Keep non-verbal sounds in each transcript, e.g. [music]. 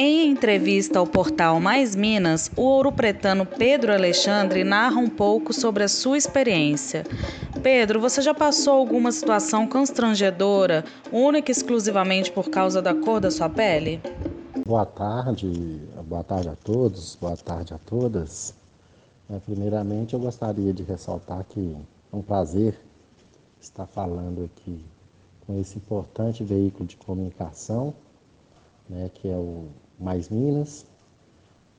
Em entrevista ao portal Mais Minas, o ouro-pretano Pedro Alexandre narra um pouco sobre a sua experiência. Pedro, você já passou alguma situação constrangedora, única e exclusivamente por causa da cor da sua pele? Boa tarde, boa tarde a todos, boa tarde a todas. É, primeiramente, eu gostaria de ressaltar que é um prazer estar falando aqui com esse importante veículo de comunicação, né, que é o Mais Minas,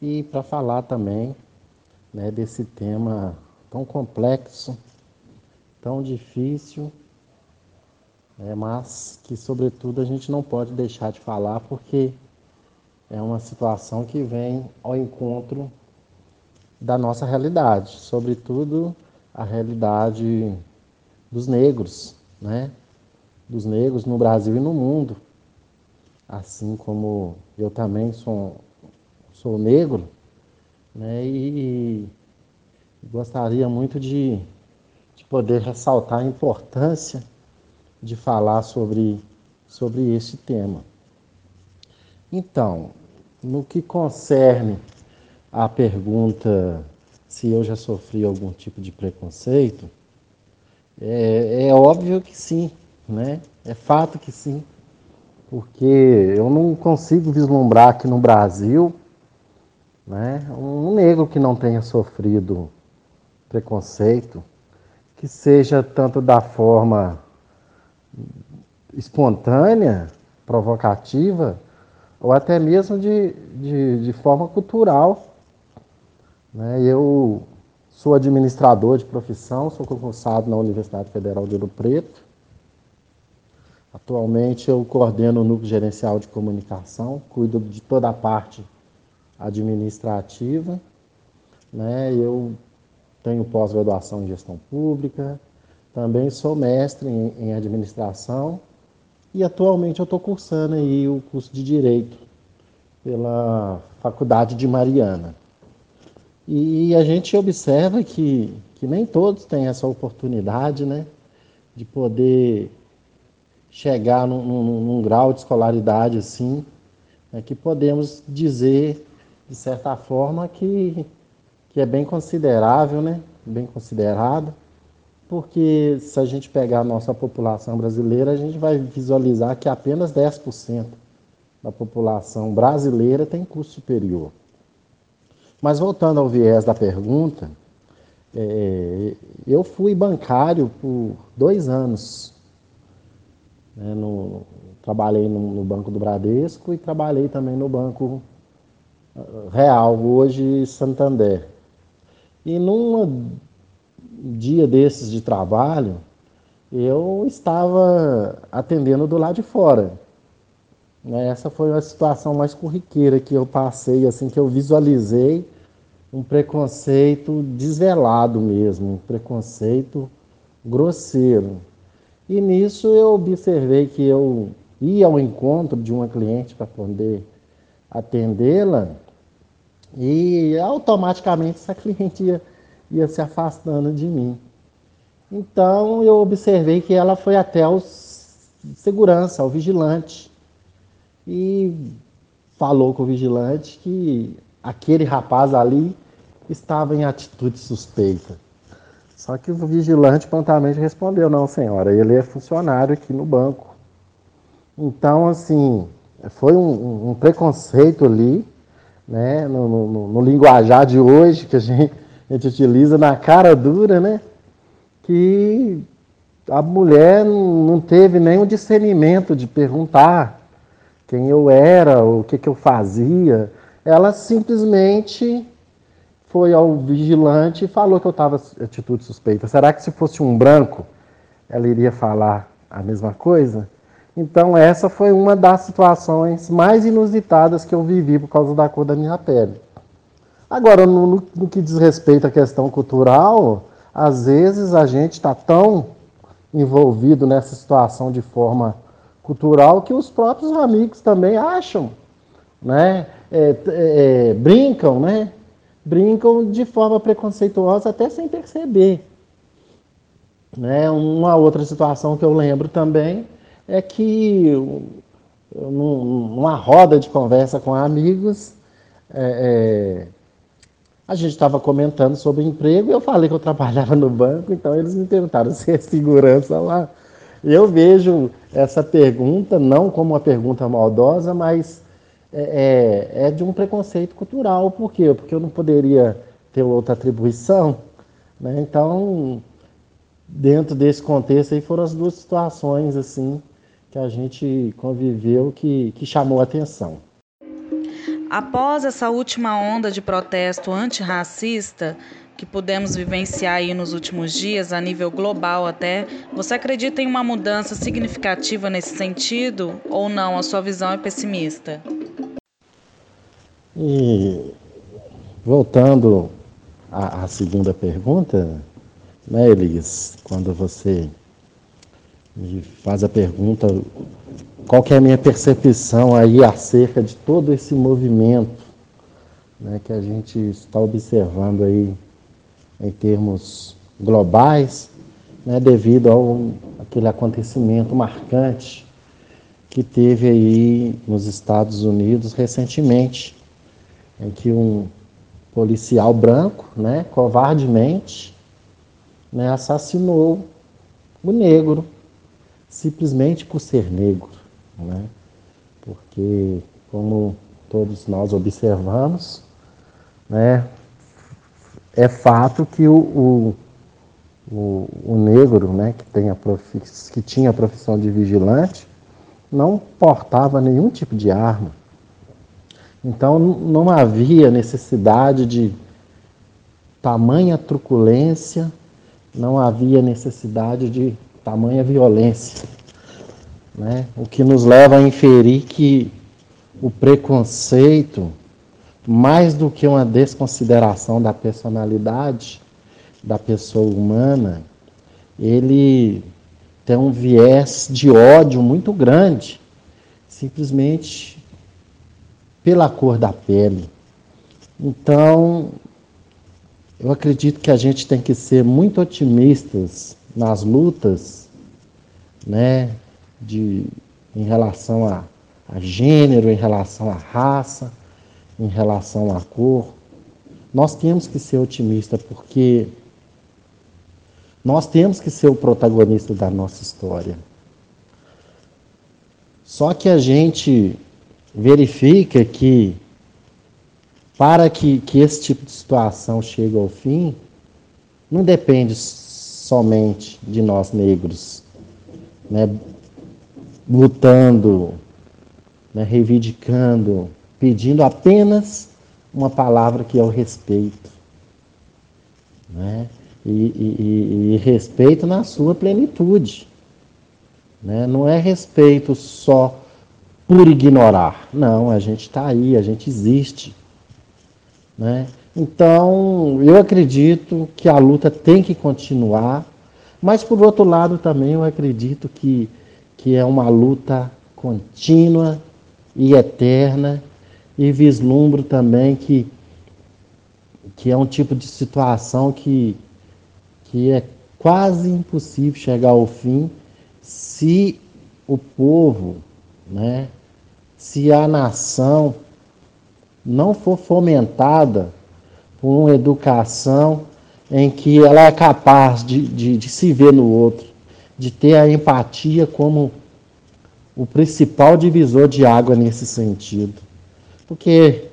e para falar também né, desse tema tão complexo, tão difícil, né, mas que, sobretudo, a gente não pode deixar de falar porque é uma situação que vem ao encontro da nossa realidade, sobretudo a realidade dos negros, né? Dos negros no Brasil e no mundo. Assim como eu também sou, sou negro, né? E, gostaria muito de, de poder ressaltar a importância de falar sobre, sobre esse tema. Então, no que concerne a pergunta se eu já sofri algum tipo de preconceito, é, é óbvio que sim, né? É fato que sim, porque eu não consigo vislumbrar aqui no Brasil né, um negro que não tenha sofrido preconceito, que seja tanto da forma espontânea, provocativa, ou até mesmo de, de, de forma cultural. Né? Eu sou administrador de profissão, sou concursado na Universidade Federal de Ouro Preto. Atualmente eu coordeno o núcleo gerencial de comunicação, cuido de toda a parte administrativa. Né? Eu tenho pós-graduação em gestão pública, também sou mestre em, em administração e atualmente eu estou cursando aí o curso de Direito pela Faculdade de Mariana. E a gente observa que, que nem todos têm essa oportunidade, né? De poder chegar num, num, num grau de escolaridade assim, né, que podemos dizer, de certa forma, que, que é bem considerável, né? Bem considerado porque se a gente pegar a nossa população brasileira, a gente vai visualizar que apenas 10% da população brasileira tem curso superior. Mas voltando ao viés da pergunta, é, eu fui bancário por dois anos. Né, no, trabalhei no, no, Banco do Bradesco e trabalhei também no Banco ah, Real, hoje Santander. E numa dia desses de trabalho, eu estava atendendo do lado de fora. Né, essa foi a situação mais corriqueira que eu passei, assim, que eu visualizei um preconceito desvelado mesmo, um preconceito grosseiro. E nisso eu observei que eu ia ao encontro de uma cliente para poder atendê-la e automaticamente essa [laughs] cliente ia ia se afastando de mim. Então eu observei que ela foi até o segurança, o vigilante, e falou com o vigilante que aquele rapaz ali estava em atitude suspeita. Só que o vigilante prontamente respondeu: Não, senhora, ele é funcionário aqui no banco. Então, assim, foi um, um preconceito ali, né, no, no, no linguajar de hoje, que a gente a gente utiliza na cara dura, né? Que a mulher não teve nenhum discernimento de perguntar quem eu era, o que, que eu fazia. Ela simplesmente foi ao vigilante e falou que eu estava atitude suspeita. Será que se fosse um branco, ela iria falar a mesma coisa? Então, essa foi uma das situações mais inusitadas que eu vivi por causa da cor da minha pele. Agora, no, no, no que diz respeito à questão cultural, às vezes a gente está tão envolvido nessa situação de forma cultural que os próprios amigos também acham, né? É, é, brincam, né? Brincam de forma preconceituosa até sem perceber. Né? Uma outra situação que eu lembro também é que num, numa roda de conversa com amigos, é, é, a gente estava comentando sobre emprego e eu falei que eu trabalhava no banco, então eles me perguntaram [laughs] se é segurança lá. Eu vejo essa pergunta não como uma pergunta maldosa, mas é, é, é de um preconceito cultural. Por quê? Porque eu não poderia ter outra atribuição. Né? Então, dentro desse contexto aí foram as duas situações assim que a gente conviveu que, que chamou a atenção. Após essa última onda de protesto antirracista que pudemos vivenciar aí nos últimos dias, a nível global até, você acredita em uma mudança significativa nesse sentido ou não? A sua visão é pessimista? E voltando à, à segunda pergunta, né, Elis, quando você me faz a pergunta qual que é a minha percepção aí acerca de todo esse movimento né, que a gente está observando aí em termos globais, né, devido ao aquele acontecimento marcante que teve aí nos Estados Unidos recentemente, em que um policial branco, né, covardemente, né, assassinou o negro simplesmente por ser negro, né? Porque como todos nós observamos, né, é fato que o, o, o, o negro, né, que, tem a que tinha a profissão de vigilante, não portava nenhum tipo de arma. Então não havia necessidade de tamanha truculência, não havia necessidade de tamanha violência. Né? O que nos leva a inferir que o preconceito, mais do que uma desconsideração da personalidade da pessoa humana, ele tem um viés de ódio muito grande, simplesmente pela cor da pele. Então, eu acredito que a gente tem que ser muito otimistas nas lutas, né, de, em relação a, a gênero, em relação à raça, em relação à cor. Nós temos que ser otimistas porque nós temos que ser o protagonista da nossa história. Só que a gente verifica que para que, que esse tipo de situação chegue ao fim, não depende somente de nós negros, né, lutando, né, reivindicando, pedindo apenas uma palavra que é o respeito. Né? E, e, e, respeito na sua plenitude. Né? Não é respeito só por ignorar. Não, a gente está aí, a gente existe. Né? Então, eu acredito que a luta tem que continuar, mas por outro lado também eu acredito que, que é uma luta contínua e eterna, e vislumbro também que, que é um tipo de situação que, que é quase impossível chegar ao fim se o povo, né, se a nação não for fomentada por uma educação em que ela é capaz de, de, de se ver no outro, de ter a empatia como o principal divisor de água nesse sentido. Porque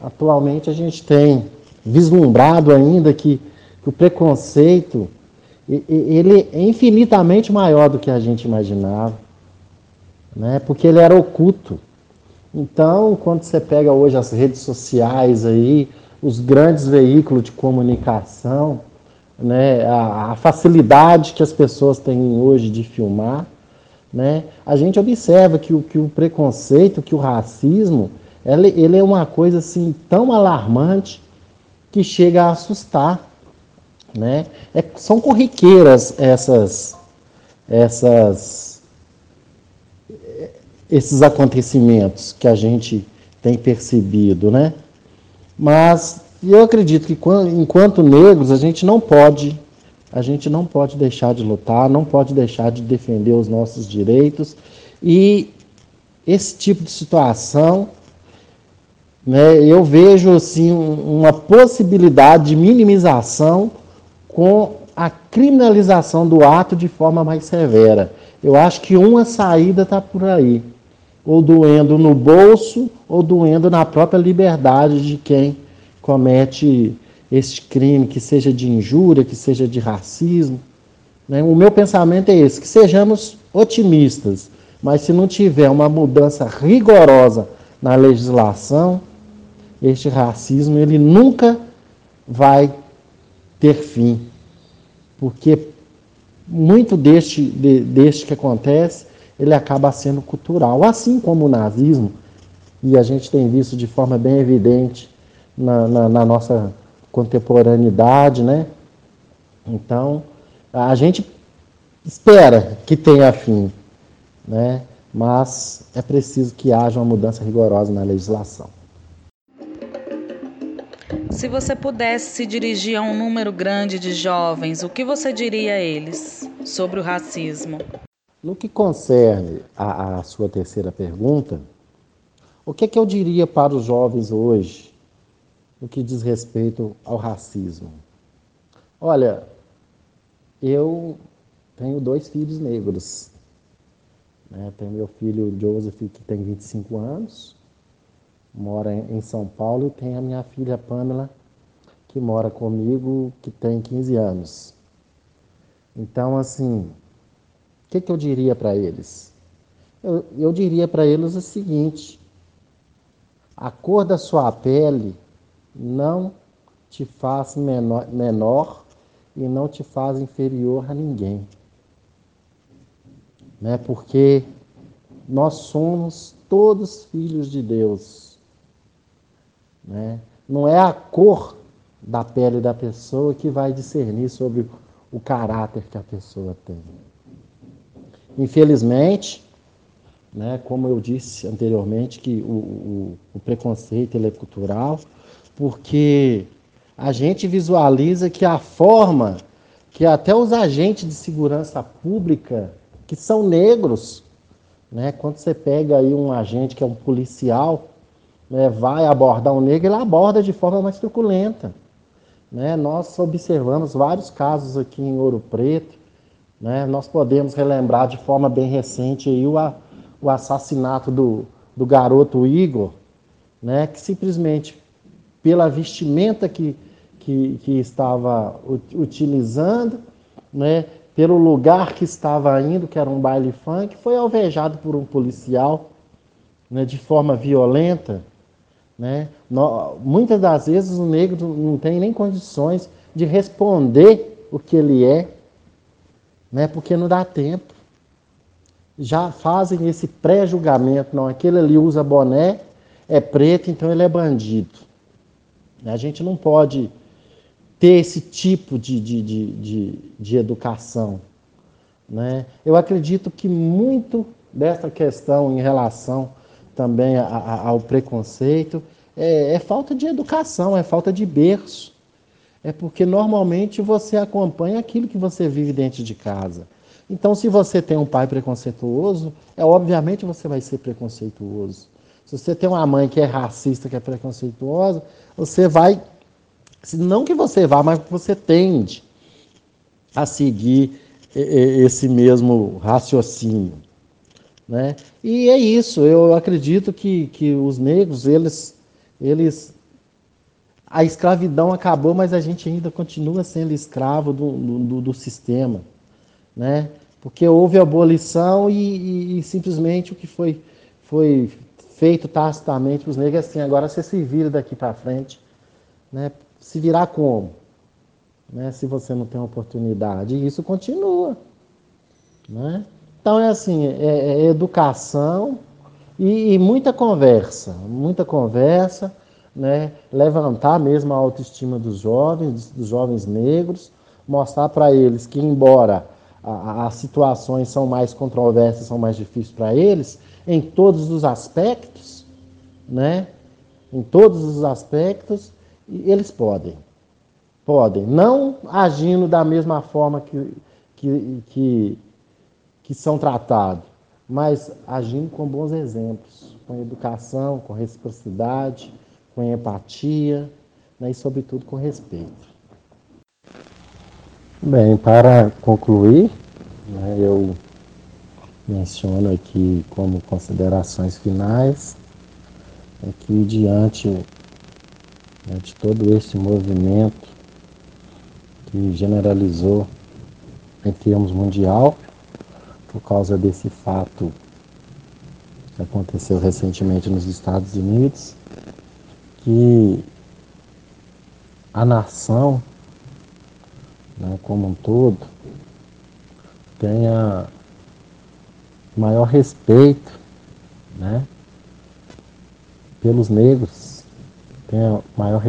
atualmente a gente tem vislumbrado ainda que, que o preconceito ele é infinitamente maior do que a gente imaginava, né? porque ele era oculto. Então, quando você pega hoje as redes sociais aí, os grandes veículos de comunicação, né, a, a, facilidade que as pessoas têm hoje de filmar, né, a gente observa que o, que o preconceito, que o racismo, ele, ele é uma coisa assim tão alarmante que chega a assustar. Né? É, são corriqueiras essas, essas, esses acontecimentos que a gente tem percebido, né? Mas eu acredito que enquanto negros a gente não pode a gente não pode deixar de lutar, não pode deixar de defender os nossos direitos e esse tipo de situação, né, eu vejo assim, uma possibilidade de minimização com a criminalização do ato de forma mais severa. Eu acho que uma saída está por aí, ou doendo no bolso, ou doendo na própria liberdade de quem comete este crime, que seja de injúria, que seja de racismo. Né? O meu pensamento é esse: que sejamos otimistas, mas se não tiver uma mudança rigorosa na legislação, este racismo ele nunca vai ter fim, porque muito deste, de, deste que acontece, ele acaba sendo cultural, assim como o nazismo, e a gente tem visto de forma bem evidente na, na, na nossa contemporaneidade, né? Então, a gente espera que tenha fim, né? mas é preciso que haja uma mudança rigorosa na legislação. Se você pudesse se dirigir a um número grande de jovens, o que você diria a eles sobre o racismo? No que concerne a sua terceira pergunta, o que, é que eu diria para os jovens hoje no que diz respeito ao racismo? Olha, eu tenho dois filhos negros. Né? Tenho meu filho Joseph, que tem 25 anos, mora em São Paulo, e tenho a minha filha Pamela, que mora comigo, que tem 15 anos. Então, assim, que, que eu diria para eles? Eu, eu diria para eles o seguinte: a cor da sua pele não te faz menor, menor e não te faz inferior a ninguém né? porque nós somos todos filhos de Deus. Né? Não é a cor da pele da pessoa que vai discernir sobre o caráter que a pessoa tem. Infelizmente, né, como eu disse anteriormente, que o, o, o preconceito é cultural, porque a gente visualiza que a forma que até os agentes de segurança pública que são negros. Né? Quando você pega aí um agente que é um policial, né, vai abordar um negro, ele aborda de forma mais truculenta. Né? Nós observamos vários casos aqui em Ouro Preto. Né? Nós podemos relembrar de forma bem recente aí o, o assassinato do, do garoto Igor, né? que simplesmente pela vestimenta que, que, que estava utilizando, né? pelo lugar que estava indo, que era um baile funk, foi alvejado por um policial né, de forma violenta. Né? No, muitas das vezes o negro não tem nem condições de responder o que ele é, né, porque não dá tempo. Já fazem esse pré-julgamento, não, aquele ali usa boné, é preto, então ele é bandido. A gente não pode ter esse tipo de, de, de, de, de educação. Né? Eu acredito que muito dessa questão em relação também a, a, ao preconceito é, é, falta de educação, é falta de berço. É porque normalmente você acompanha aquilo que você vive dentro de casa. Então, se você tem um pai preconceituoso, é obviamente você vai ser preconceituoso. Se você tem uma mãe que é racista, que é preconceituosa, você vai não que você vá, mas você tende a seguir esse mesmo raciocínio. Né? E é isso, eu acredito que, que os negros, eles, eles. A escravidão acabou, mas a gente ainda continua sendo escravo do, do, do sistema. Né? Porque houve abolição e, e, e, simplesmente o que foi, foi feito tacitamente para os negros é assim: agora você se vira daqui para frente. Né? se virar como? Né? Se você não tem oportunidade. E isso continua. Né? Então é assim, é, é educação e, e, muita conversa, muita conversa, né? levantar mesmo a autoestima dos jovens, dos jovens negros, mostrar para eles que embora as situações são mais controversas, são mais difíceis para eles, em todos os aspectos, né? Em todos os aspectos, eles podem. Podem. Não agindo da mesma forma que, que, que, que são tratados, mas agindo com bons exemplos, com educação, com reciprocidade, com empatia né, e, sobretudo, com respeito. Bem, para concluir, né, eu menciono aqui como considerações finais é que diante né, de todo esse movimento que generalizou em termos mundial, por causa desse fato que aconteceu recentemente nos Estados Unidos, que a nação, né, como um todo, tenha maior respeito né, pelos negros, tenha maior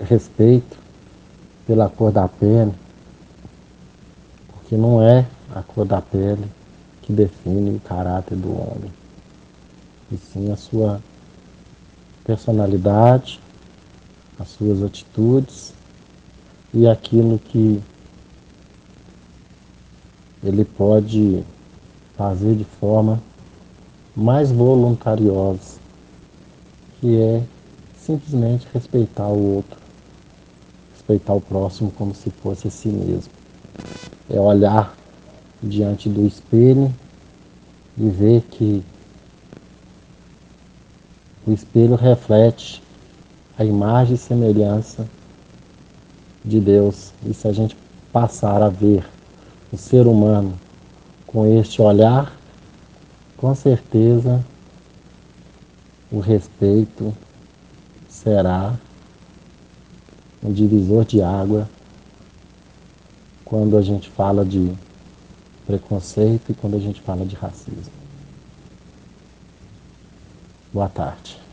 respeito pela cor da pele, porque não é a cor da pele que define o caráter do homem, e sim a sua personalidade, as suas atitudes e aquilo que ele pode fazer de forma mais voluntariosa, que é simplesmente respeitar o outro, respeitar o próximo como se fosse a si mesmo. É olhar diante do espelho e ver que o espelho reflete a imagem e semelhança de Deus. E se a gente passar a ver o ser humano com este olhar, com certeza o respeito será um divisor de água quando a gente fala de preconceito e quando a gente fala de racismo. Boa tarde.